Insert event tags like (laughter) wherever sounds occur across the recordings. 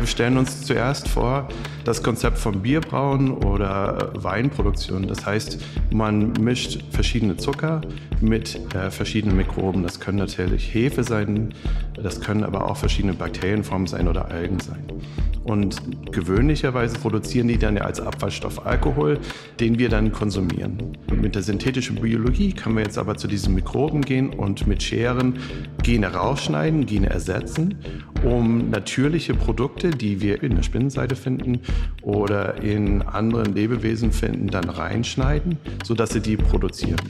wir stellen uns zuerst vor das Konzept von Bierbrauen oder Weinproduktion. Das heißt, man mischt verschiedene Zucker mit äh, verschiedenen Mikroben. Das können natürlich Hefe sein, das können aber auch verschiedene Bakterienformen sein oder Algen sein. Und gewöhnlicherweise produzieren die dann ja als Abfallstoff Alkohol, den wir dann konsumieren. Mit der synthetischen Biologie können wir jetzt aber zu diesen Mikroben gehen und mit Scheren Gene rausschneiden, Gene ersetzen, um natürliche Produkte, die wir in der Spinnenseite finden oder in anderen Lebewesen finden, dann reinschneiden, sodass sie die produzieren.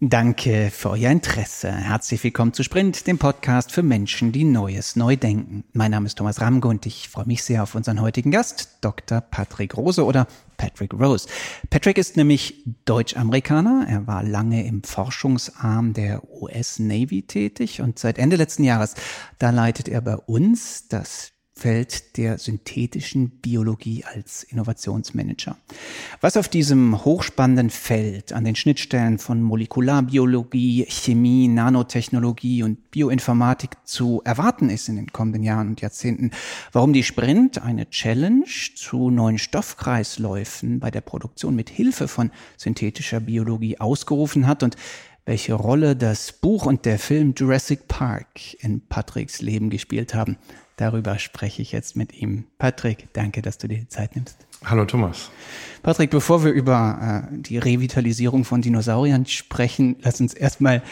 Danke für euer Interesse. Herzlich willkommen zu Sprint, dem Podcast für Menschen, die Neues neu denken. Mein Name ist Thomas Ramge und ich freue mich sehr auf unseren heutigen Gast, Dr. Patrick Rose oder Patrick Rose. Patrick ist nämlich Deutsch-Amerikaner. Er war lange im Forschungsarm der US Navy tätig und seit Ende letzten Jahres, da leitet er bei uns das Feld der synthetischen Biologie als Innovationsmanager. Was auf diesem hochspannenden Feld an den Schnittstellen von Molekularbiologie, Chemie, Nanotechnologie und Bioinformatik zu erwarten ist in den kommenden Jahren und Jahrzehnten, warum die Sprint eine Challenge zu neuen Stoffkreisläufen bei der Produktion mit Hilfe von synthetischer Biologie ausgerufen hat und welche Rolle das Buch und der Film Jurassic Park in Patricks Leben gespielt haben. Darüber spreche ich jetzt mit ihm. Patrick, danke, dass du dir die Zeit nimmst. Hallo Thomas. Patrick, bevor wir über äh, die Revitalisierung von Dinosauriern sprechen, lass uns erstmal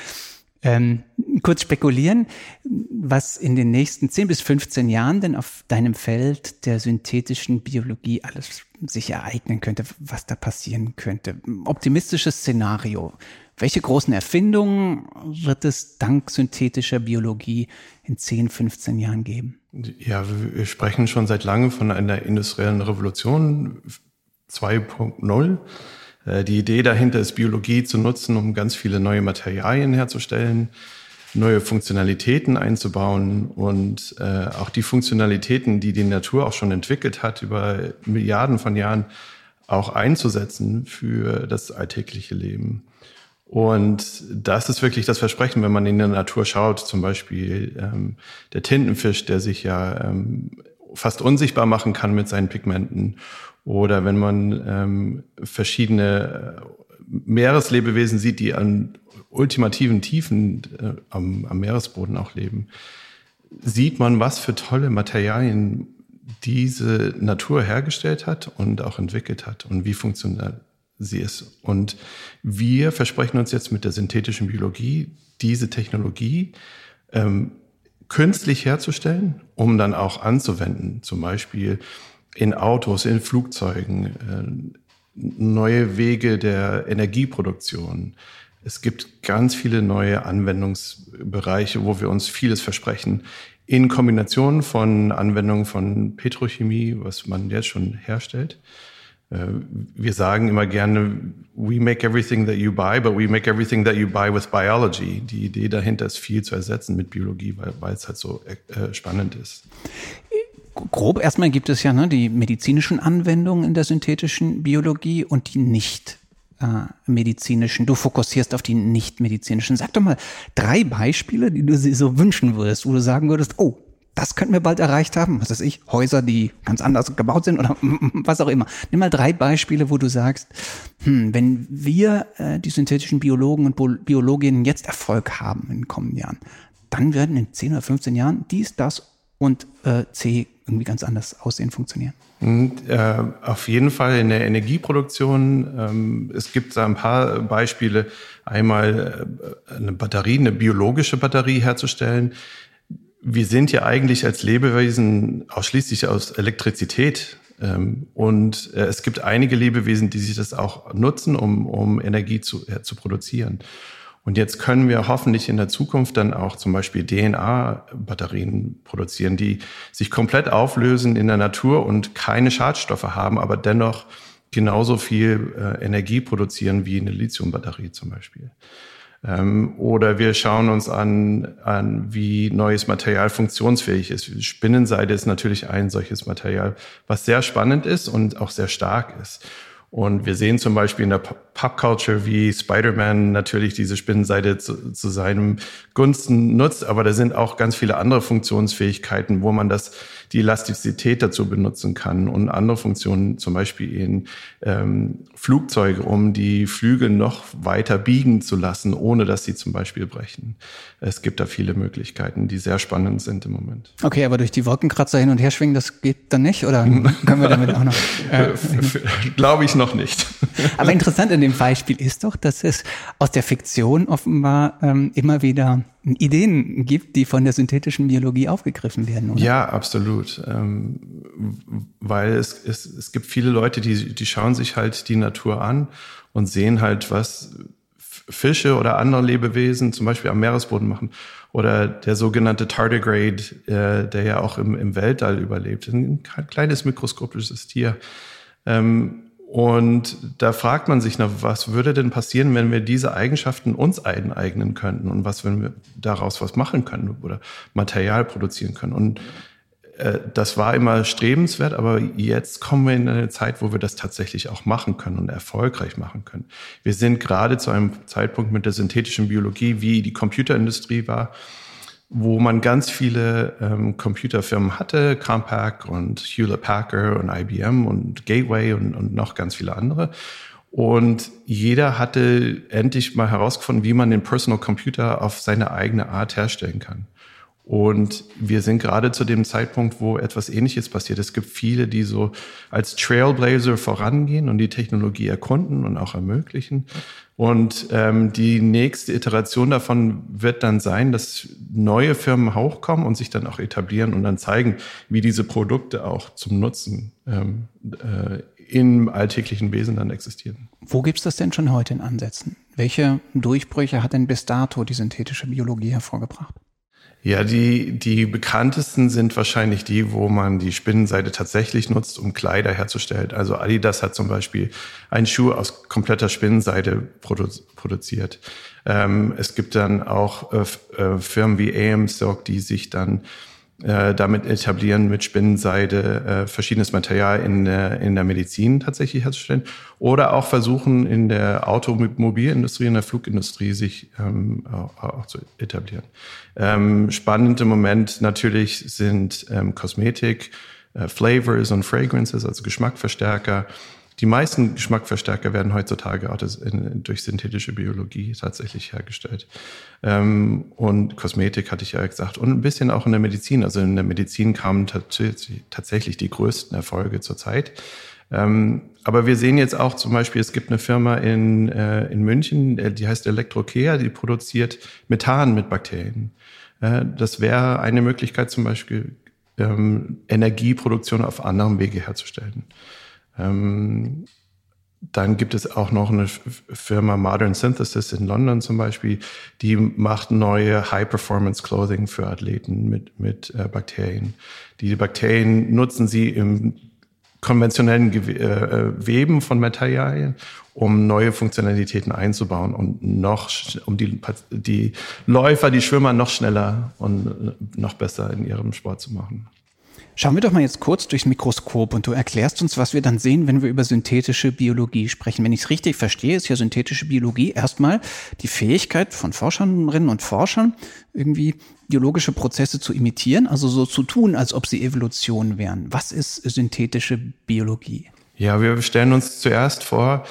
ähm, kurz spekulieren, was in den nächsten 10 bis 15 Jahren denn auf deinem Feld der synthetischen Biologie alles sich ereignen könnte, was da passieren könnte. Optimistisches Szenario. Welche großen Erfindungen wird es dank synthetischer Biologie in 10, 15 Jahren geben? Ja, wir sprechen schon seit langem von einer industriellen Revolution 2.0. Äh, die Idee dahinter ist, Biologie zu nutzen, um ganz viele neue Materialien herzustellen, neue Funktionalitäten einzubauen und äh, auch die Funktionalitäten, die die Natur auch schon entwickelt hat, über Milliarden von Jahren auch einzusetzen für das alltägliche Leben. Und das ist wirklich das Versprechen, wenn man in der Natur schaut, zum Beispiel ähm, der Tintenfisch, der sich ja ähm, fast unsichtbar machen kann mit seinen Pigmenten. Oder wenn man ähm, verschiedene äh, Meereslebewesen sieht, die an ultimativen Tiefen äh, am, am Meeresboden auch leben, sieht man, was für tolle Materialien diese Natur hergestellt hat und auch entwickelt hat und wie funktioniert sie ist. Und wir versprechen uns jetzt mit der synthetischen Biologie, diese Technologie ähm, künstlich herzustellen, um dann auch anzuwenden, zum Beispiel in Autos, in Flugzeugen, äh, neue Wege der Energieproduktion. Es gibt ganz viele neue Anwendungsbereiche, wo wir uns vieles versprechen. In Kombination von Anwendungen von Petrochemie, was man jetzt schon herstellt, wir sagen immer gerne, we make everything that you buy, but we make everything that you buy with biology. Die Idee dahinter ist viel zu ersetzen mit Biologie, weil, weil es halt so äh, spannend ist. Grob erstmal gibt es ja ne, die medizinischen Anwendungen in der synthetischen Biologie und die nicht äh, medizinischen. Du fokussierst auf die nicht medizinischen. Sag doch mal drei Beispiele, die du dir so wünschen würdest, wo du sagen würdest, oh, das könnten wir bald erreicht haben. Was weiß ich, Häuser, die ganz anders gebaut sind oder (laughs) was auch immer. Nimm mal drei Beispiele, wo du sagst, hm, wenn wir äh, die synthetischen Biologen und Biologinnen jetzt Erfolg haben in den kommenden Jahren, dann werden in 10 oder 15 Jahren dies, das und äh, C irgendwie ganz anders aussehen, funktionieren. Und, äh, auf jeden Fall in der Energieproduktion. Ähm, es gibt da ein paar Beispiele. Einmal äh, eine Batterie, eine biologische Batterie herzustellen, wir sind ja eigentlich als Lebewesen ausschließlich aus Elektrizität. Ähm, und äh, es gibt einige Lebewesen, die sich das auch nutzen, um, um Energie zu, äh, zu produzieren. Und jetzt können wir hoffentlich in der Zukunft dann auch zum Beispiel DNA-Batterien produzieren, die sich komplett auflösen in der Natur und keine Schadstoffe haben, aber dennoch genauso viel äh, Energie produzieren wie eine Lithiumbatterie zum Beispiel. Ähm, oder wir schauen uns an, an, wie neues Material funktionsfähig ist. Spinnenseide ist natürlich ein solches Material, was sehr spannend ist und auch sehr stark ist. Und wir sehen zum Beispiel in der Popculture, wie Spider-Man natürlich diese Spinnenseite zu, zu seinem Gunsten nutzt, aber da sind auch ganz viele andere Funktionsfähigkeiten, wo man das die Elastizität dazu benutzen kann und andere Funktionen, zum Beispiel in ähm, Flugzeuge, um die Flügel noch weiter biegen zu lassen, ohne dass sie zum Beispiel brechen. Es gibt da viele Möglichkeiten, die sehr spannend sind im Moment. Okay, aber durch die Wolkenkratzer hin und her schwingen, das geht dann nicht? Oder können wir damit auch noch? (laughs) Äh, Glaube ich noch nicht. (laughs) aber interessant in dem Beispiel ist doch, dass es aus der Fiktion offenbar ähm, immer wieder Ideen gibt, die von der synthetischen Biologie aufgegriffen werden, oder? Ja, absolut. Ähm, weil es, es, es gibt viele Leute, die, die schauen sich halt die Natur an und sehen halt, was Fische oder andere Lebewesen zum Beispiel am Meeresboden machen. Oder der sogenannte Tardigrade, äh, der ja auch im, im Weltall überlebt. Ein kleines mikroskopisches Tier. Ähm, und da fragt man sich, na, was würde denn passieren, wenn wir diese Eigenschaften uns eineignen könnten und was, wenn wir daraus was machen können oder Material produzieren können. Und das war immer strebenswert, aber jetzt kommen wir in eine Zeit, wo wir das tatsächlich auch machen können und erfolgreich machen können. Wir sind gerade zu einem Zeitpunkt mit der synthetischen Biologie, wie die Computerindustrie war, wo man ganz viele ähm, Computerfirmen hatte, Compaq und Hewlett Packard und IBM und Gateway und, und noch ganz viele andere. Und jeder hatte endlich mal herausgefunden, wie man den Personal Computer auf seine eigene Art herstellen kann. Und wir sind gerade zu dem Zeitpunkt, wo etwas Ähnliches passiert. Es gibt viele, die so als Trailblazer vorangehen und die Technologie erkunden und auch ermöglichen. Und ähm, die nächste Iteration davon wird dann sein, dass neue Firmen hochkommen und sich dann auch etablieren und dann zeigen, wie diese Produkte auch zum Nutzen ähm, äh, im alltäglichen Wesen dann existieren. Wo gibt's das denn schon heute in Ansätzen? Welche Durchbrüche hat denn bis dato die synthetische Biologie hervorgebracht? Ja, die, die bekanntesten sind wahrscheinlich die, wo man die Spinnenseide tatsächlich nutzt, um Kleider herzustellen. Also Adidas hat zum Beispiel einen Schuh aus kompletter Spinnenseide produ produziert. Ähm, es gibt dann auch äh, äh Firmen wie AM Silk, die sich dann äh, damit etablieren, mit Spinnenseide äh, verschiedenes Material in der, in der Medizin tatsächlich herzustellen oder auch versuchen, in der Automobilindustrie, in der Flugindustrie sich ähm, auch, auch zu etablieren. Ähm, spannend im Moment natürlich sind ähm, Kosmetik, äh, Flavors und Fragrances, also Geschmackverstärker, die meisten Geschmackverstärker werden heutzutage auch durch synthetische Biologie tatsächlich hergestellt. Ähm, und Kosmetik hatte ich ja gesagt. Und ein bisschen auch in der Medizin. Also in der Medizin kamen tatsächlich die größten Erfolge zurzeit. Ähm, aber wir sehen jetzt auch zum Beispiel, es gibt eine Firma in, äh, in München, äh, die heißt Electrocare, die produziert Methan mit Bakterien. Äh, das wäre eine Möglichkeit, zum Beispiel ähm, Energieproduktion auf anderem Wege herzustellen. Ähm, dann gibt es auch noch eine Firma Modern Synthesis in London zum Beispiel, die macht neue High-Performance-Clothing für Athleten mit, mit äh, Bakterien. Die Bakterien nutzen sie im konventionellen Gew äh, Weben von Materialien, um neue Funktionalitäten einzubauen und noch, um die, die Läufer, die Schwimmer noch schneller und noch besser in ihrem Sport zu machen. Schauen wir doch mal jetzt kurz durchs Mikroskop und du erklärst uns, was wir dann sehen, wenn wir über synthetische Biologie sprechen. Wenn ich es richtig verstehe, ist ja synthetische Biologie erstmal die Fähigkeit von Forscherinnen und Forschern, irgendwie biologische Prozesse zu imitieren, also so zu tun, als ob sie Evolution wären. Was ist synthetische Biologie? Ja, wir stellen uns zuerst vor,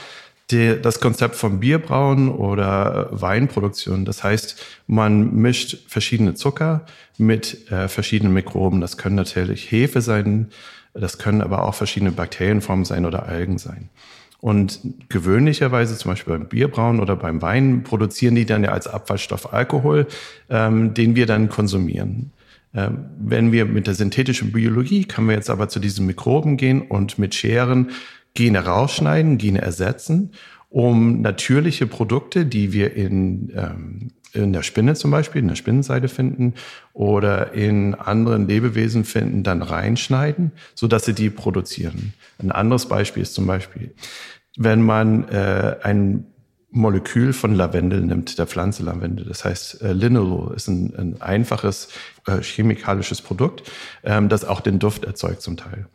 die, das Konzept von Bierbrauen oder Weinproduktion. Das heißt, man mischt verschiedene Zucker mit äh, verschiedenen Mikroben. Das können natürlich Hefe sein, das können aber auch verschiedene Bakterienformen sein oder Algen sein. Und gewöhnlicherweise, zum Beispiel beim Bierbrauen oder beim Wein, produzieren die dann ja als Abfallstoff Alkohol, ähm, den wir dann konsumieren. Ähm, wenn wir mit der synthetischen Biologie, können wir jetzt aber zu diesen Mikroben gehen und mit Scheren Gene rausschneiden, Gene ersetzen, um natürliche Produkte, die wir in, ähm, in der Spinne zum Beispiel, in der Spinnenseite finden oder in anderen Lebewesen finden, dann reinschneiden, so dass sie die produzieren. Ein anderes Beispiel ist zum Beispiel, wenn man äh, ein Molekül von Lavendel nimmt, der Pflanze Lavendel. Das heißt, äh, Linalool ist ein, ein einfaches äh, chemikalisches Produkt, ähm, das auch den Duft erzeugt zum Teil.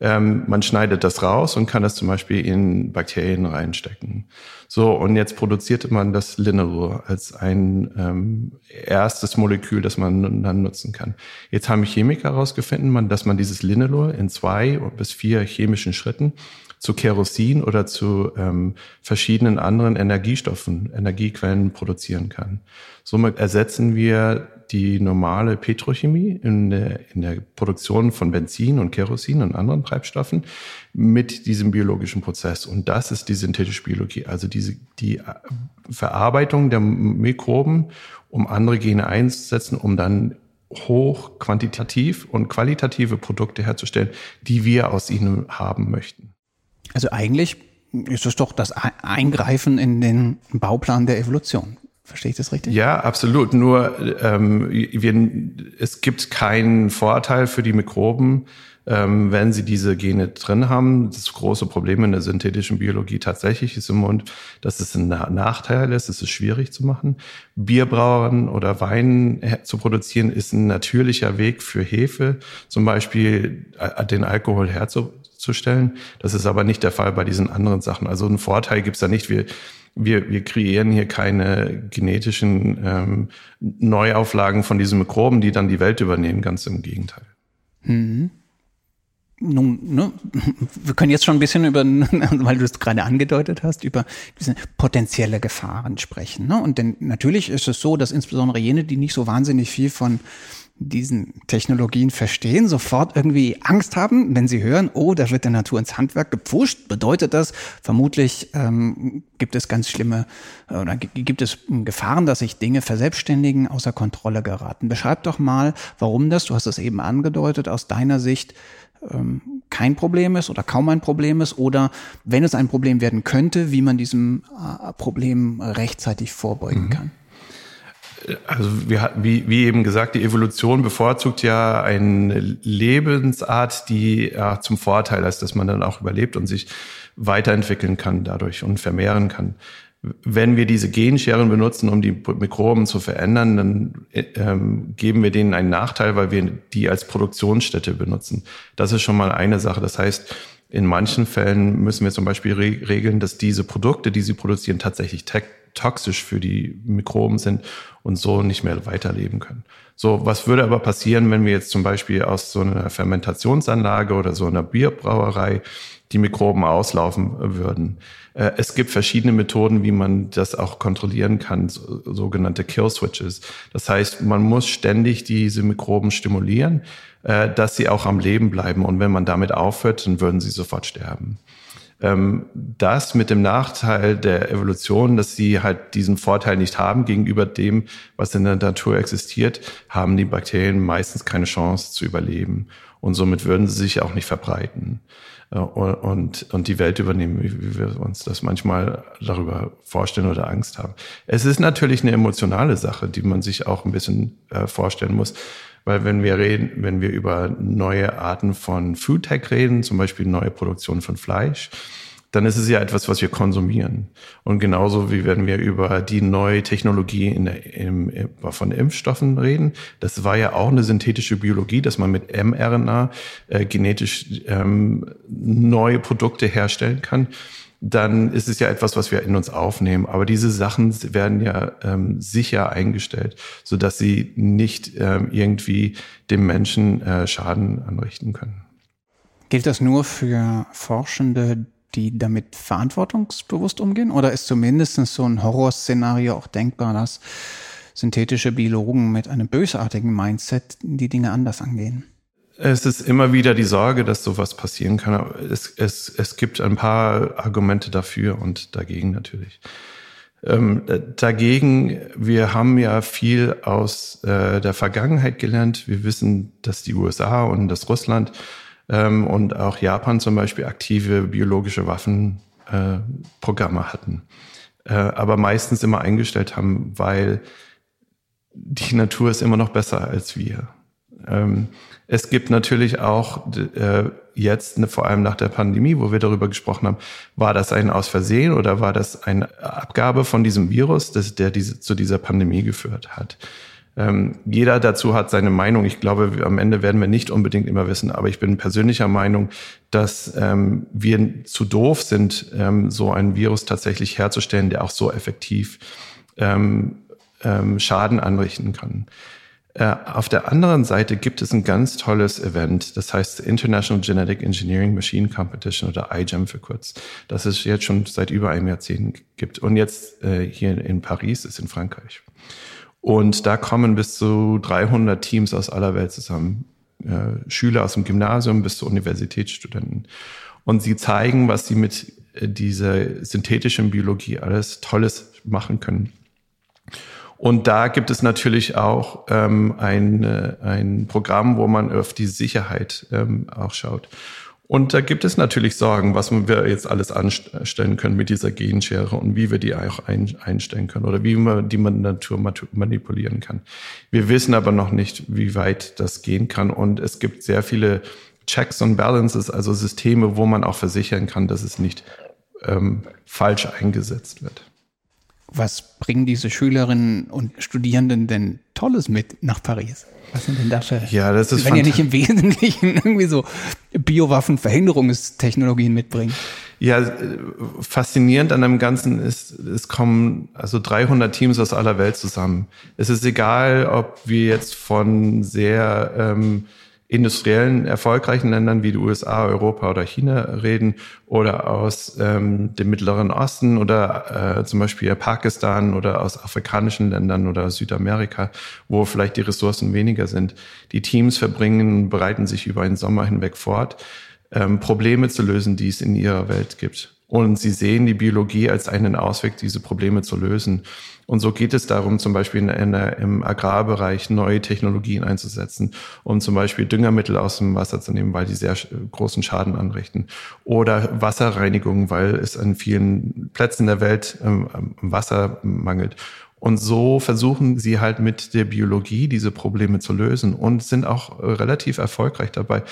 Ähm, man schneidet das raus und kann das zum Beispiel in Bakterien reinstecken. So, und jetzt produzierte man das Linolol als ein ähm, erstes Molekül, das man dann nutzen kann. Jetzt haben Chemiker herausgefunden, dass man dieses Linolol in zwei bis vier chemischen Schritten zu Kerosin oder zu ähm, verschiedenen anderen Energiestoffen, Energiequellen produzieren kann. Somit ersetzen wir die normale Petrochemie in der, in der Produktion von Benzin und Kerosin und anderen Treibstoffen mit diesem biologischen Prozess. Und das ist die synthetische Biologie, also diese, die Verarbeitung der Mikroben, um andere Gene einzusetzen, um dann hoch quantitativ und qualitative Produkte herzustellen, die wir aus ihnen haben möchten. Also eigentlich ist es doch das Eingreifen in den Bauplan der Evolution. Verstehe ich das richtig? Ja, absolut. Nur ähm, wir, es gibt keinen Vorteil für die Mikroben, ähm, wenn sie diese Gene drin haben. Das große Problem in der synthetischen Biologie tatsächlich ist im Mund, dass es ein Nachteil ist. Es ist schwierig zu machen. Bierbrauern oder Wein zu produzieren ist ein natürlicher Weg für Hefe, zum Beispiel äh, den Alkohol herzustellen. Das ist aber nicht der Fall bei diesen anderen Sachen. Also einen Vorteil gibt's da nicht. Wir wir, wir kreieren hier keine genetischen ähm, Neuauflagen von diesen Mikroben, die dann die Welt übernehmen, ganz im Gegenteil. Mhm. Nun, ne, wir können jetzt schon ein bisschen über, (laughs) weil du es gerade angedeutet hast, über diese potenzielle Gefahren sprechen. Ne? Und denn natürlich ist es so, dass insbesondere jene, die nicht so wahnsinnig viel von diesen Technologien verstehen, sofort irgendwie Angst haben, wenn sie hören, oh, da wird der Natur ins Handwerk gepfuscht, bedeutet das, vermutlich ähm, gibt es ganz schlimme oder gibt es Gefahren, dass sich Dinge verselbstständigen, außer Kontrolle geraten. Beschreib doch mal, warum das, du hast es eben angedeutet, aus deiner Sicht ähm, kein Problem ist oder kaum ein Problem ist oder wenn es ein Problem werden könnte, wie man diesem äh, Problem rechtzeitig vorbeugen mhm. kann also wir, wie, wie eben gesagt, die Evolution bevorzugt ja eine Lebensart, die ja, zum Vorteil ist, dass man dann auch überlebt und sich weiterentwickeln kann dadurch und vermehren kann. Wenn wir diese Genscheren benutzen, um die Mikroben zu verändern, dann ähm, geben wir denen einen Nachteil, weil wir die als Produktionsstätte benutzen. Das ist schon mal eine Sache. Das heißt, in manchen Fällen müssen wir zum Beispiel regeln, dass diese Produkte, die sie produzieren, tatsächlich toxisch für die Mikroben sind und so nicht mehr weiterleben können. So, was würde aber passieren, wenn wir jetzt zum Beispiel aus so einer Fermentationsanlage oder so einer Bierbrauerei die Mikroben auslaufen würden? Äh, es gibt verschiedene Methoden, wie man das auch kontrollieren kann, sogenannte Kill Switches. Das heißt, man muss ständig diese Mikroben stimulieren, äh, dass sie auch am Leben bleiben. Und wenn man damit aufhört, dann würden sie sofort sterben. Ähm, das mit dem Nachteil der Evolution, dass sie halt diesen Vorteil nicht haben gegenüber dem, was in der Natur existiert, haben die Bakterien meistens keine Chance zu überleben. Und somit würden sie sich auch nicht verbreiten äh, und, und die Welt übernehmen, wie wir uns das manchmal darüber vorstellen oder Angst haben. Es ist natürlich eine emotionale Sache, die man sich auch ein bisschen äh, vorstellen muss. Weil wenn wir reden, wenn wir über neue Arten von Food Tech reden, zum Beispiel neue Produktion von Fleisch, dann ist es ja etwas, was wir konsumieren. Und genauso wie wenn wir über die neue Technologie in der, im, von Impfstoffen reden, das war ja auch eine synthetische Biologie, dass man mit mRNA äh, genetisch ähm, neue Produkte herstellen kann dann ist es ja etwas, was wir in uns aufnehmen. Aber diese Sachen werden ja ähm, sicher eingestellt, so dass sie nicht ähm, irgendwie dem Menschen äh, Schaden anrichten können. Gilt das nur für Forschende, die damit verantwortungsbewusst umgehen? Oder ist zumindest so ein Horrorszenario auch denkbar, dass synthetische Biologen mit einem bösartigen Mindset die Dinge anders angehen? Es ist immer wieder die Sorge, dass sowas passieren kann. Es, es, es gibt ein paar Argumente dafür und dagegen natürlich. Ähm, dagegen, wir haben ja viel aus äh, der Vergangenheit gelernt. Wir wissen, dass die USA und das Russland ähm, und auch Japan zum Beispiel aktive biologische Waffenprogramme äh, hatten. Äh, aber meistens immer eingestellt haben, weil die Natur ist immer noch besser als wir. Ähm, es gibt natürlich auch äh, jetzt, ne, vor allem nach der Pandemie, wo wir darüber gesprochen haben, war das ein Aus Versehen oder war das eine Abgabe von diesem Virus, das, der diese, zu dieser Pandemie geführt hat? Ähm, jeder dazu hat seine Meinung. Ich glaube, am Ende werden wir nicht unbedingt immer wissen, aber ich bin persönlicher Meinung, dass ähm, wir zu doof sind, ähm, so ein Virus tatsächlich herzustellen, der auch so effektiv ähm, ähm, Schaden anrichten kann. Äh, auf der anderen Seite gibt es ein ganz tolles Event, das heißt International Genetic Engineering Machine Competition oder IGEM für kurz, das es jetzt schon seit über einem Jahrzehnt gibt. Und jetzt äh, hier in Paris ist in Frankreich. Und da kommen bis zu 300 Teams aus aller Welt zusammen. Äh, Schüler aus dem Gymnasium bis zu Universitätsstudenten. Und sie zeigen, was sie mit dieser synthetischen Biologie alles Tolles machen können. Und da gibt es natürlich auch ähm, ein, äh, ein Programm, wo man auf die Sicherheit ähm, auch schaut. Und da gibt es natürlich Sorgen, was wir jetzt alles anstellen können mit dieser Genschere und wie wir die auch einstellen können oder wie man die Natur manipulieren kann. Wir wissen aber noch nicht, wie weit das gehen kann. Und es gibt sehr viele Checks und Balances, also Systeme, wo man auch versichern kann, dass es nicht ähm, falsch eingesetzt wird. Was bringen diese Schülerinnen und Studierenden denn Tolles mit nach Paris? Was sind denn da für? Ja, das ist Wenn ja nicht im Wesentlichen (laughs) irgendwie so Biowaffenverhinderungstechnologien mitbringen. Ja, faszinierend an dem Ganzen ist, es kommen also 300 Teams aus aller Welt zusammen. Es ist egal, ob wir jetzt von sehr ähm, industriellen, erfolgreichen Ländern wie die USA, Europa oder China reden oder aus ähm, dem Mittleren Osten oder äh, zum Beispiel Pakistan oder aus afrikanischen Ländern oder Südamerika, wo vielleicht die Ressourcen weniger sind. Die Teams verbringen, bereiten sich über einen Sommer hinweg fort, ähm, Probleme zu lösen, die es in ihrer Welt gibt. Und sie sehen die Biologie als einen Ausweg, diese Probleme zu lösen. Und so geht es darum, zum Beispiel in, in, im Agrarbereich neue Technologien einzusetzen, um zum Beispiel Düngermittel aus dem Wasser zu nehmen, weil die sehr großen Schaden anrichten. Oder Wasserreinigung, weil es an vielen Plätzen der Welt ähm, Wasser mangelt. Und so versuchen sie halt mit der Biologie diese Probleme zu lösen und sind auch relativ erfolgreich dabei.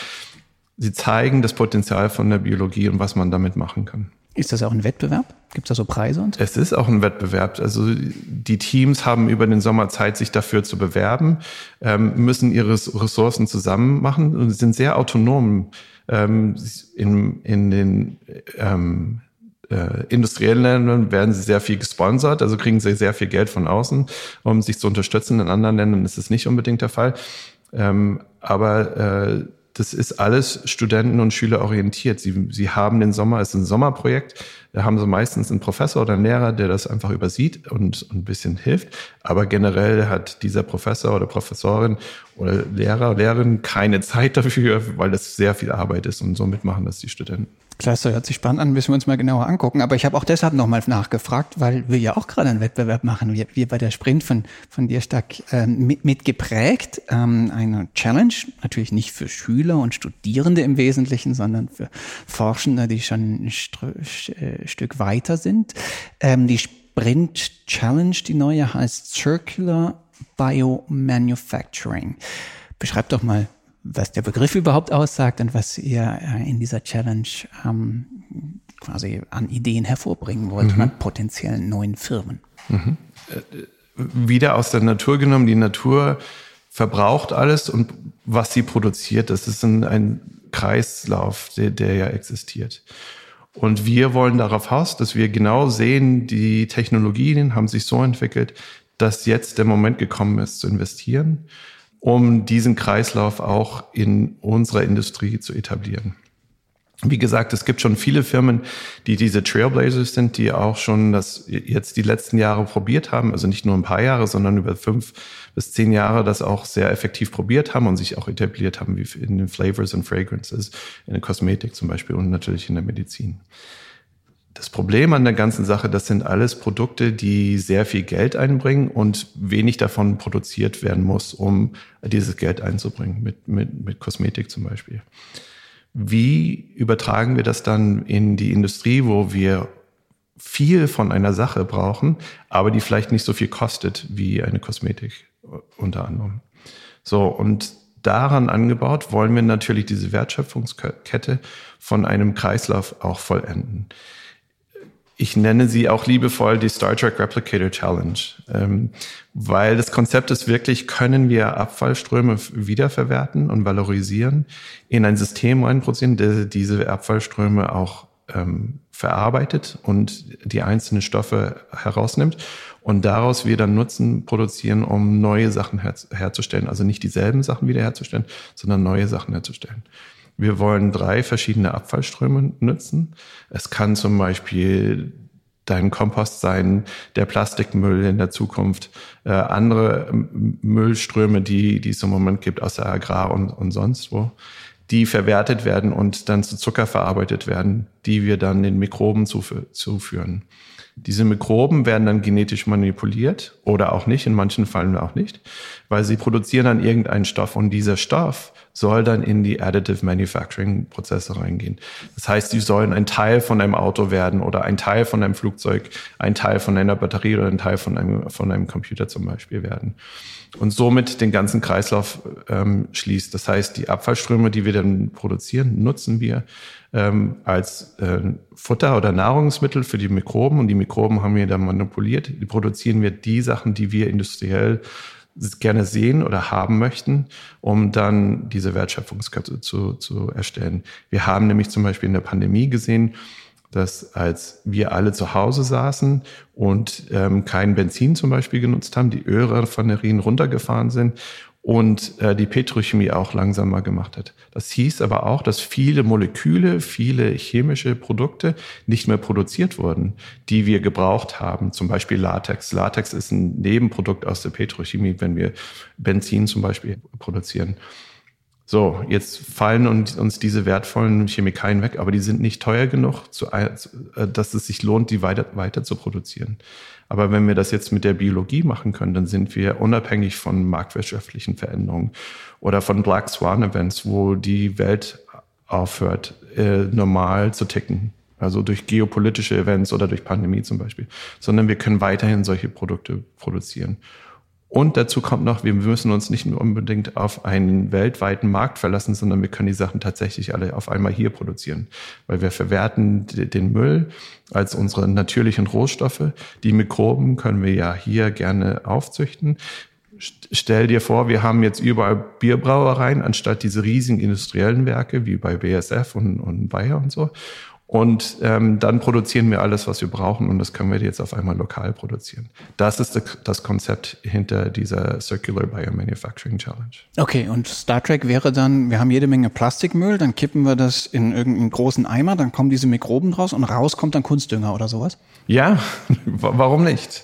Sie zeigen das Potenzial von der Biologie und was man damit machen kann. Ist das auch ein Wettbewerb? Gibt es da so Preise und? Es ist auch ein Wettbewerb. Also die Teams haben über den Sommer Zeit, sich dafür zu bewerben, ähm, müssen ihre Ressourcen zusammen machen und sind sehr autonom. Ähm, in, in den ähm, äh, industriellen Ländern werden sie sehr viel gesponsert, also kriegen sie sehr viel Geld von außen, um sich zu unterstützen. In anderen Ländern ist es nicht unbedingt der Fall. Ähm, aber äh, das ist alles Studenten und Schüler orientiert. Sie, sie haben den Sommer, es ist ein Sommerprojekt, da haben sie meistens einen Professor oder einen Lehrer, der das einfach übersieht und, ein bisschen hilft. Aber generell hat dieser Professor oder Professorin oder Lehrer, Lehrerin keine Zeit dafür, weil das sehr viel Arbeit ist und somit machen das die Studenten. Klasse, hört sich spannend an, müssen wir uns mal genauer angucken. Aber ich habe auch deshalb nochmal nachgefragt, weil wir ja auch gerade einen Wettbewerb machen. Wir, wir bei der Sprint von, von dir stark ähm, mit, mit. Ähm, eine Challenge, natürlich nicht für Schüler und Studierende im Wesentlichen, sondern für Forschende, die schon äh, Stück weiter sind. Ähm, die Sprint Challenge, die neue, heißt Circular Biomanufacturing. Beschreib doch mal, was der Begriff überhaupt aussagt und was ihr äh, in dieser Challenge ähm, quasi an Ideen hervorbringen wollt mhm. an potenziellen neuen Firmen. Mhm. Äh, wieder aus der Natur genommen, die Natur verbraucht alles und was sie produziert, das ist ein, ein Kreislauf, der, der ja existiert. Und wir wollen darauf aus, dass wir genau sehen, die Technologien haben sich so entwickelt, dass jetzt der Moment gekommen ist zu investieren um diesen Kreislauf auch in unserer Industrie zu etablieren. Wie gesagt, es gibt schon viele Firmen, die diese Trailblazers sind, die auch schon das jetzt die letzten Jahre probiert haben, also nicht nur ein paar Jahre, sondern über fünf bis zehn Jahre das auch sehr effektiv probiert haben und sich auch etabliert haben, wie in den Flavors und Fragrances, in der Kosmetik zum Beispiel und natürlich in der Medizin. Das Problem an der ganzen Sache, das sind alles Produkte, die sehr viel Geld einbringen und wenig davon produziert werden muss, um dieses Geld einzubringen, mit, mit, mit Kosmetik zum Beispiel. Wie übertragen wir das dann in die Industrie, wo wir viel von einer Sache brauchen, aber die vielleicht nicht so viel kostet wie eine Kosmetik unter anderem. So, und daran angebaut wollen wir natürlich diese Wertschöpfungskette von einem Kreislauf auch vollenden Ich nenne sie auch liebevoll die Star Trek Replicator Challenge, ähm, weil das Konzept ist wirklich, können wir Abfallströme wiederverwerten und valorisieren, in ein System reinproduzieren, der diese Abfallströme auch ähm, verarbeitet und die einzelnen Stoffe herausnimmt und daraus wir dann Nutzen produzieren, um neue Sachen her herzustellen. Also nicht dieselben Sachen wiederherzustellen, sondern neue Sachen herzustellen. Wir wollen drei verschiedene Abfallströme nutzen. Es kann zum Beispiel dein Kompost sein, der Plastikmüll in der Zukunft, äh, andere Müllströme, die, die es im Moment gibt aus der Agrar und, und sonst wo, die verwertet werden und dann zu Zucker verarbeitet werden, die wir dann den Mikroben zuführen. Diese Mikroben werden dann genetisch manipuliert oder auch nicht, in manchen Fällen auch nicht, weil sie produzieren dann irgendeinen Stoff und dieser Stoff soll dann in die Additive Manufacturing Prozesse reingehen. Das heißt, die sollen ein Teil von einem Auto werden oder ein Teil von einem Flugzeug, ein Teil von einer Batterie oder ein Teil von einem, von einem Computer zum Beispiel werden. Und somit den ganzen Kreislauf ähm, schließt. Das heißt, die Abfallströme, die wir dann produzieren, nutzen wir ähm, als äh, Futter oder Nahrungsmittel für die Mikroben und die Mikroben haben wir dann manipuliert. Die produzieren wir die Sachen, die wir industriell gerne sehen oder haben möchten, um dann diese Wertschöpfungskette zu, zu erstellen. Wir haben nämlich zum Beispiel in der Pandemie gesehen, dass als wir alle zu Hause saßen und ähm, kein Benzin zum Beispiel genutzt haben, die Ölraffinerien runtergefahren sind und äh, die Petrochemie auch langsamer gemacht hat. Das hieß aber auch, dass viele Moleküle, viele chemische Produkte nicht mehr produziert wurden, die wir gebraucht haben. Zum Beispiel Latex. Latex ist ein Nebenprodukt aus der Petrochemie, wenn wir Benzin zum Beispiel produzieren. So, jetzt fallen uns diese wertvollen Chemikalien weg, aber die sind nicht teuer genug, äh, dass es sich lohnt, die weiter, weiter zu produzieren. Aber wenn wir das jetzt mit der Biologie machen können, dann sind wir unabhängig von marktwirtschaftlichen Veränderungen oder von Black Swan Events, wo die Welt aufhört, äh, normal zu ticken. Also durch geopolitische Events oder durch Pandemie zum Beispiel. Sondern wir können weiterhin solche Produkte produzieren. Und dazu kommt noch, wir müssen uns nicht unbedingt auf einen weltweiten Markt verlassen, sondern wir können die Sachen tatsächlich alle auf einmal hier produzieren. Weil wir verwerten den Müll als unsere natürlichen Rohstoffe. Die Mikroben können wir ja hier gerne aufzüchten. Stell dir vor, wir haben jetzt überall Bierbrauereien anstatt diese riesigen industriellen Werke wie bei BSF und, und Bayer und so. Und ähm, dann produzieren wir alles, was wir brauchen und das können wir jetzt auf einmal lokal produzieren. Das ist das Konzept hinter dieser Circular Biomanufacturing Challenge. Okay, und Star Trek wäre dann, wir haben jede Menge Plastikmüll, dann kippen wir das in irgendeinen großen Eimer, dann kommen diese Mikroben draus und raus kommt dann Kunstdünger oder sowas? Ja, (laughs) warum nicht?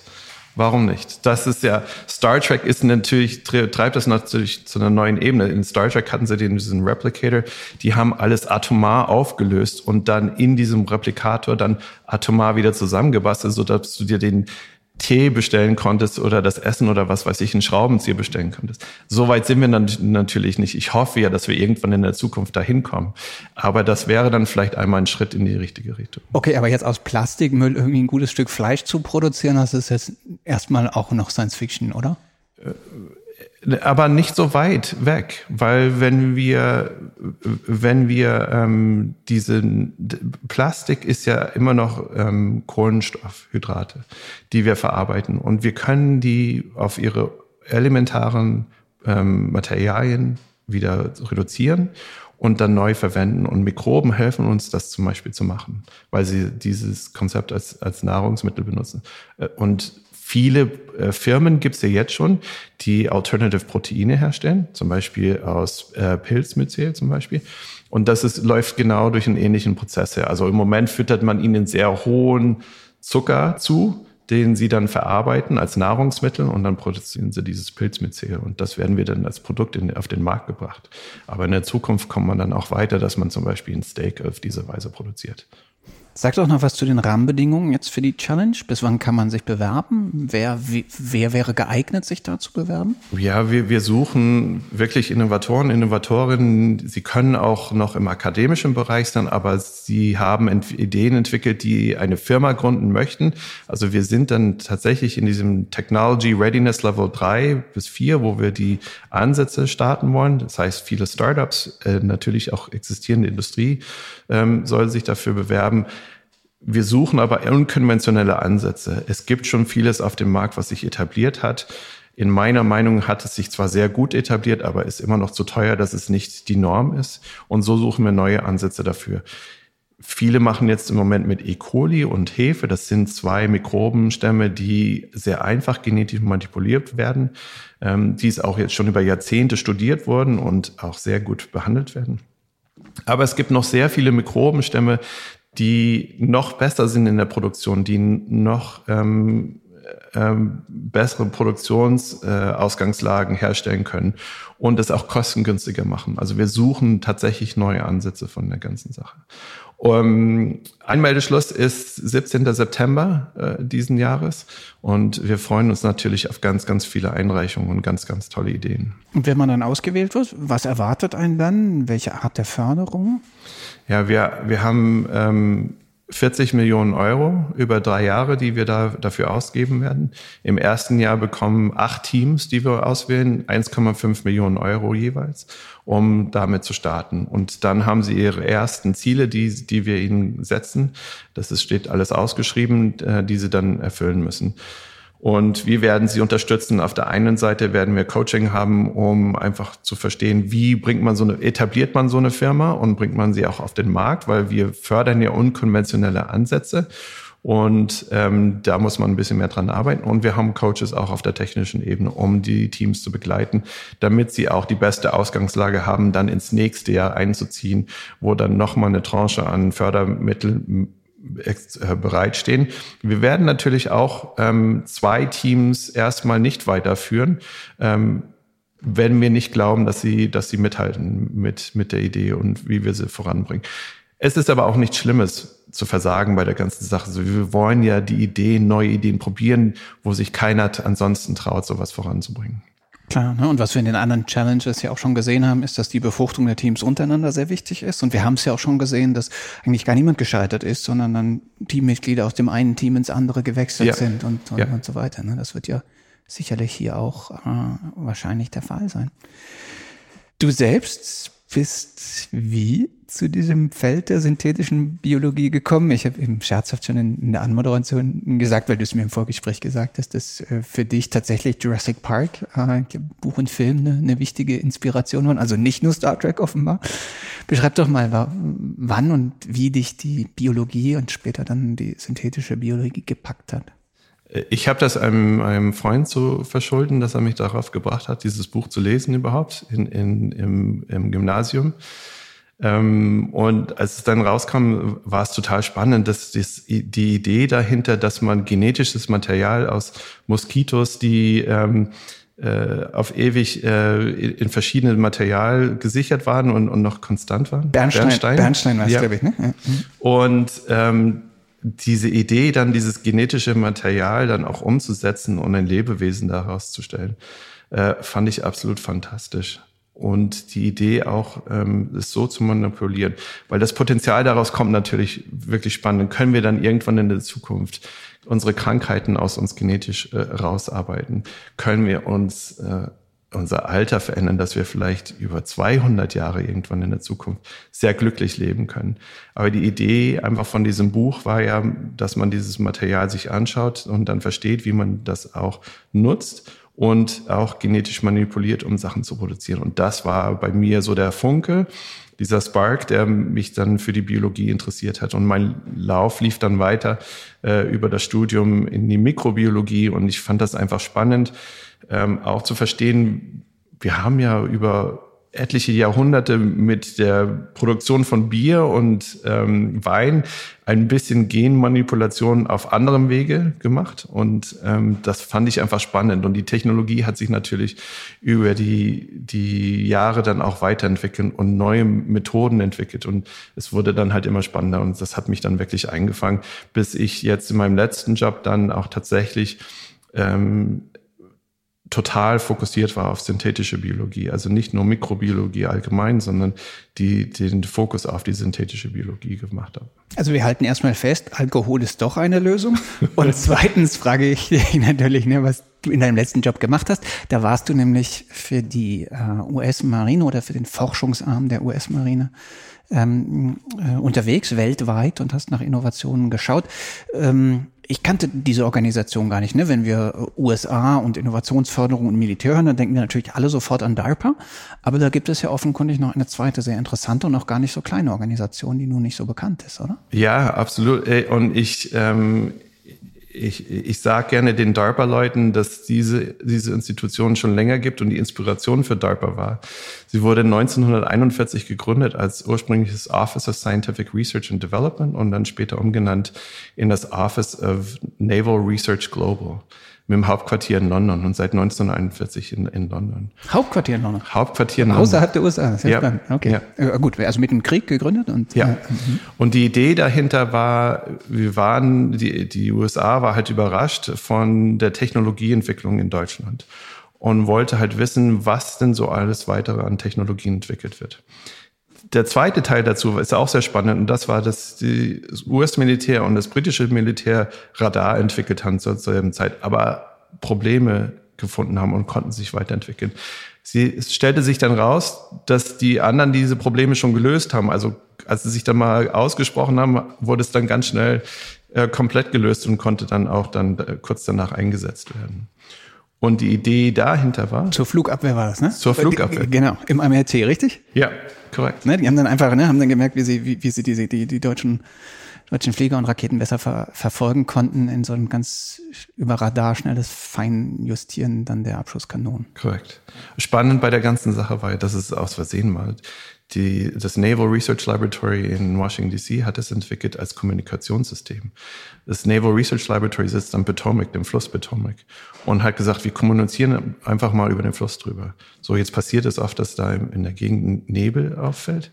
Warum nicht? Das ist ja, Star Trek ist natürlich, treibt das natürlich zu einer neuen Ebene. In Star Trek hatten sie den, diesen Replicator, die haben alles atomar aufgelöst und dann in diesem Replikator dann atomar wieder zusammengebastelt, sodass du dir den, Tee bestellen konntest oder das Essen oder was weiß ich, einen Schraubenzieher bestellen konntest. So weit sind wir dann natürlich nicht. Ich hoffe ja, dass wir irgendwann in der Zukunft dahin kommen. Aber das wäre dann vielleicht einmal ein Schritt in die richtige Richtung. Okay, aber jetzt aus Plastikmüll irgendwie ein gutes Stück Fleisch zu produzieren, das ist jetzt erstmal auch noch Science Fiction, oder? Äh, aber nicht so weit weg, weil wenn wir, wenn wir ähm, diese Plastik ist ja immer noch ähm, Kohlenstoffhydrate, die wir verarbeiten und wir können die auf ihre elementaren ähm, Materialien wieder reduzieren und dann neu verwenden. Und Mikroben helfen uns, das zum Beispiel zu machen, weil sie dieses Konzept als, als Nahrungsmittel benutzen. Äh, und viele äh, Firmen gibt es ja jetzt schon, die Alternative Proteine herstellen, zum Beispiel aus äh, Pilzmyzel zum Beispiel. Und das ist, läuft genau durch einen ähnlichen Prozess her. Also im Moment füttert man ihnen sehr hohen Zucker zu, den sie dann verarbeiten als Nahrungsmittel und dann produzieren sie dieses Pilzmyzel und das werden wir dann als Produkt in, auf den Markt gebracht. Aber in der Zukunft kommt man dann auch weiter, dass man zum Beispiel ein Steak auf diese Weise produziert. Sag doch noch was zu den Rahmenbedingungen jetzt für die Challenge. Bis wann kann man sich bewerben? Wer, wie, wer wäre geeignet, sich da zu bewerben? Ja, wir, wir suchen wirklich Innovatoren, Innovatorinnen. Sie können auch noch im akademischen Bereich sein, aber sie haben ent Ideen entwickelt, die eine Firma gründen möchten. Also wir sind dann tatsächlich in diesem Technology Readiness Level 3 bis 4, wo wir die Ansätze starten wollen. Das heißt, viele Startups, äh, natürlich auch existierende Industrie ähm, soll sich dafür bewerben wir suchen aber unkonventionelle Ansätze. Es gibt schon vieles auf dem Markt, was sich etabliert hat. In meiner Meinung hat es sich zwar sehr gut etabliert, aber ist immer noch zu teuer, dass es nicht die Norm ist. Und so suchen wir neue Ansätze dafür. Viele machen jetzt im Moment mit E. coli und Hefe. Das sind zwei Mikrobenstämme, die sehr einfach genetisch manipuliert werden, ähm, die es auch jetzt schon über Jahrzehnte studiert wurden und auch sehr gut behandelt werden. Aber es gibt noch sehr viele Mikrobenstämme, die noch besser sind in der Produktion, die noch ähm, ähm, bessere Produktionsausgangslagen äh, herstellen können und es auch kostengünstiger machen. Also wir suchen tatsächlich neue Ansätze von der ganzen Sache. Um, Einmeldeschluss ist 17. September äh, diesen Jahres und wir freuen uns natürlich auf ganz, ganz viele Einreichungen und ganz, ganz tolle Ideen. Und wenn man dann ausgewählt wird, was erwartet einen dann? Welche Art der Förderung? Ja, wir, wir haben ähm, 40 Millionen Euro über drei Jahre, die wir da dafür ausgeben werden. Im ersten Jahr bekommen acht Teams, die wir auswählen, 1,5 Millionen Euro jeweils, um damit zu starten. Und dann haben sie ihre ersten Ziele, die, die wir ihnen setzen. Das ist, steht alles ausgeschrieben, äh, die sie dann erfüllen müssen. Und wir werden sie unterstützen. Auf der einen Seite werden wir Coaching haben, um einfach zu verstehen, wie bringt man so eine, etabliert man so eine Firma und bringt man sie auch auf den Markt, weil wir fördern ja unkonventionelle Ansätze. Und ähm, da muss man ein bisschen mehr dran arbeiten. Und wir haben Coaches auch auf der technischen Ebene, um die Teams zu begleiten, damit sie auch die beste Ausgangslage haben, dann ins nächste Jahr einzuziehen, wo dann nochmal eine Tranche an Fördermitteln bereitstehen. Wir werden natürlich auch ähm, zwei Teams erstmal nicht weiterführen, ähm, wenn wir nicht glauben, dass sie, dass sie mithalten mit, mit der Idee und wie wir sie voranbringen. Es ist aber auch nichts Schlimmes zu versagen bei der ganzen Sache. Also wir wollen ja die Ideen, neue Ideen probieren, wo sich keiner ansonsten traut, sowas voranzubringen. Klar, ne? und was wir in den anderen Challenges ja auch schon gesehen haben, ist, dass die Befruchtung der Teams untereinander sehr wichtig ist. Und wir haben es ja auch schon gesehen, dass eigentlich gar niemand gescheitert ist, sondern dann Teammitglieder aus dem einen Team ins andere gewechselt ja. sind und, und, ja. und, so weiter. Ne? Das wird ja sicherlich hier auch äh, wahrscheinlich der Fall sein. Du selbst bist wie zu diesem Feld der synthetischen Biologie gekommen? Ich habe eben scherzhaft schon in, in, der Anmoderation gesagt, weil du es mir im Vorgespräch gesagt hast, dass äh, für dich tatsächlich Jurassic Park, äh, Buch und Film, eine, eine wichtige Inspiration waren. Also nicht nur Star Trek offenbar. Beschreib doch mal, wann und wie dich die Biologie und später dann die synthetische Biologie gepackt hat. Ich habe das einem, einem Freund zu verschulden, dass er mich darauf gebracht hat, dieses Buch zu lesen überhaupt in, in, im, im Gymnasium. Ähm, und als es dann rauskam, war es total spannend, dass das, die Idee dahinter, dass man genetisches Material aus Moskitos, die ähm, äh, auf ewig äh, in verschiedenen Material gesichert waren und, und noch konstant waren. Bernstein, Bernstein, Bernstein war es, ja. glaube ich. Ne? Ja. Und ähm, diese Idee, dann dieses genetische Material dann auch umzusetzen und ein Lebewesen daraus zu stellen, äh, fand ich absolut fantastisch. Und die Idee auch, ähm, es so zu manipulieren, weil das Potenzial daraus kommt natürlich wirklich spannend. Können wir dann irgendwann in der Zukunft unsere Krankheiten aus uns genetisch äh, rausarbeiten? Können wir uns äh, unser Alter verändern, dass wir vielleicht über 200 Jahre irgendwann in der Zukunft sehr glücklich leben können. Aber die Idee einfach von diesem Buch war ja, dass man dieses Material sich anschaut und dann versteht, wie man das auch nutzt und auch genetisch manipuliert, um Sachen zu produzieren. Und das war bei mir so der Funke, dieser Spark, der mich dann für die Biologie interessiert hat. Und mein Lauf lief dann weiter äh, über das Studium in die Mikrobiologie und ich fand das einfach spannend ähm, auch zu verstehen, wir haben ja über etliche Jahrhunderte mit der Produktion von Bier und ähm, Wein ein bisschen Genmanipulation auf anderem Wege gemacht. Und ähm, das fand ich einfach spannend. Und die Technologie hat sich natürlich über die, die Jahre dann auch weiterentwickelt und neue Methoden entwickelt. Und es wurde dann halt immer spannender. Und das hat mich dann wirklich eingefangen, bis ich jetzt in meinem letzten Job dann auch tatsächlich ähm, total fokussiert war auf synthetische Biologie. Also nicht nur Mikrobiologie allgemein, sondern die, den Fokus auf die synthetische Biologie gemacht habe. Also wir halten erstmal fest, Alkohol ist doch eine Lösung. Und (laughs) zweitens frage ich dich natürlich, ne, was du in deinem letzten Job gemacht hast. Da warst du nämlich für die äh, US-Marine oder für den Forschungsarm der US-Marine ähm, äh, unterwegs weltweit und hast nach Innovationen geschaut. Ähm, ich kannte diese Organisation gar nicht. Ne? Wenn wir USA und Innovationsförderung und Militär hören, dann denken wir natürlich alle sofort an DARPA. Aber da gibt es ja offenkundig noch eine zweite sehr interessante und auch gar nicht so kleine Organisation, die nun nicht so bekannt ist, oder? Ja, absolut. Und ich, ähm, ich, ich sage gerne den DARPA-Leuten, dass diese, diese Institution schon länger gibt und die Inspiration für DARPA war. Sie wurde 1941 gegründet als ursprüngliches Office of Scientific Research and Development und dann später umgenannt in das Office of Naval Research Global mit dem Hauptquartier in London und seit 1941 in, in London. Hauptquartier in London? Hauptquartier in London. Außerhalb der USA, sehr ja. spannend. Okay. Ja. Äh, gut, also mit dem Krieg gegründet und. Ja. Äh, und die Idee dahinter war, wir waren, die, die USA war halt überrascht von der Technologieentwicklung in Deutschland und wollte halt wissen, was denn so alles weitere an Technologien entwickelt wird der zweite Teil dazu ist auch sehr spannend und das war, dass das US-Militär und das britische Militär Radar entwickelt haben zur selben Zeit, aber Probleme gefunden haben und konnten sich weiterentwickeln. Sie, stellte sich dann raus, dass die anderen diese Probleme schon gelöst haben. Also als sie sich dann mal ausgesprochen haben, wurde es dann ganz schnell äh, komplett gelöst und konnte dann auch dann äh, kurz danach eingesetzt werden. Und die Idee dahinter war. Zur Flugabwehr war das, ne? Zur Flugabwehr. Genau, im AMRT, richtig? Ja, korrekt. Ne, die haben dann einfach, ne, haben dann gemerkt, wie sie, wie, wie sie die, die, die deutschen, deutschen Flieger und Raketen besser ver, verfolgen konnten in so einem ganz über Radar schnelles Feinjustieren dann der Abschusskanonen. Korrekt. Spannend bei der ganzen Sache war, dass es aus Versehen war. Die, das Naval Research Laboratory in Washington DC hat es entwickelt als Kommunikationssystem. Das Naval Research Laboratory sitzt am Potomac, dem Fluss Potomac, und hat gesagt, wir kommunizieren einfach mal über den Fluss drüber. So, jetzt passiert es oft, dass da in der Gegend Nebel auffällt.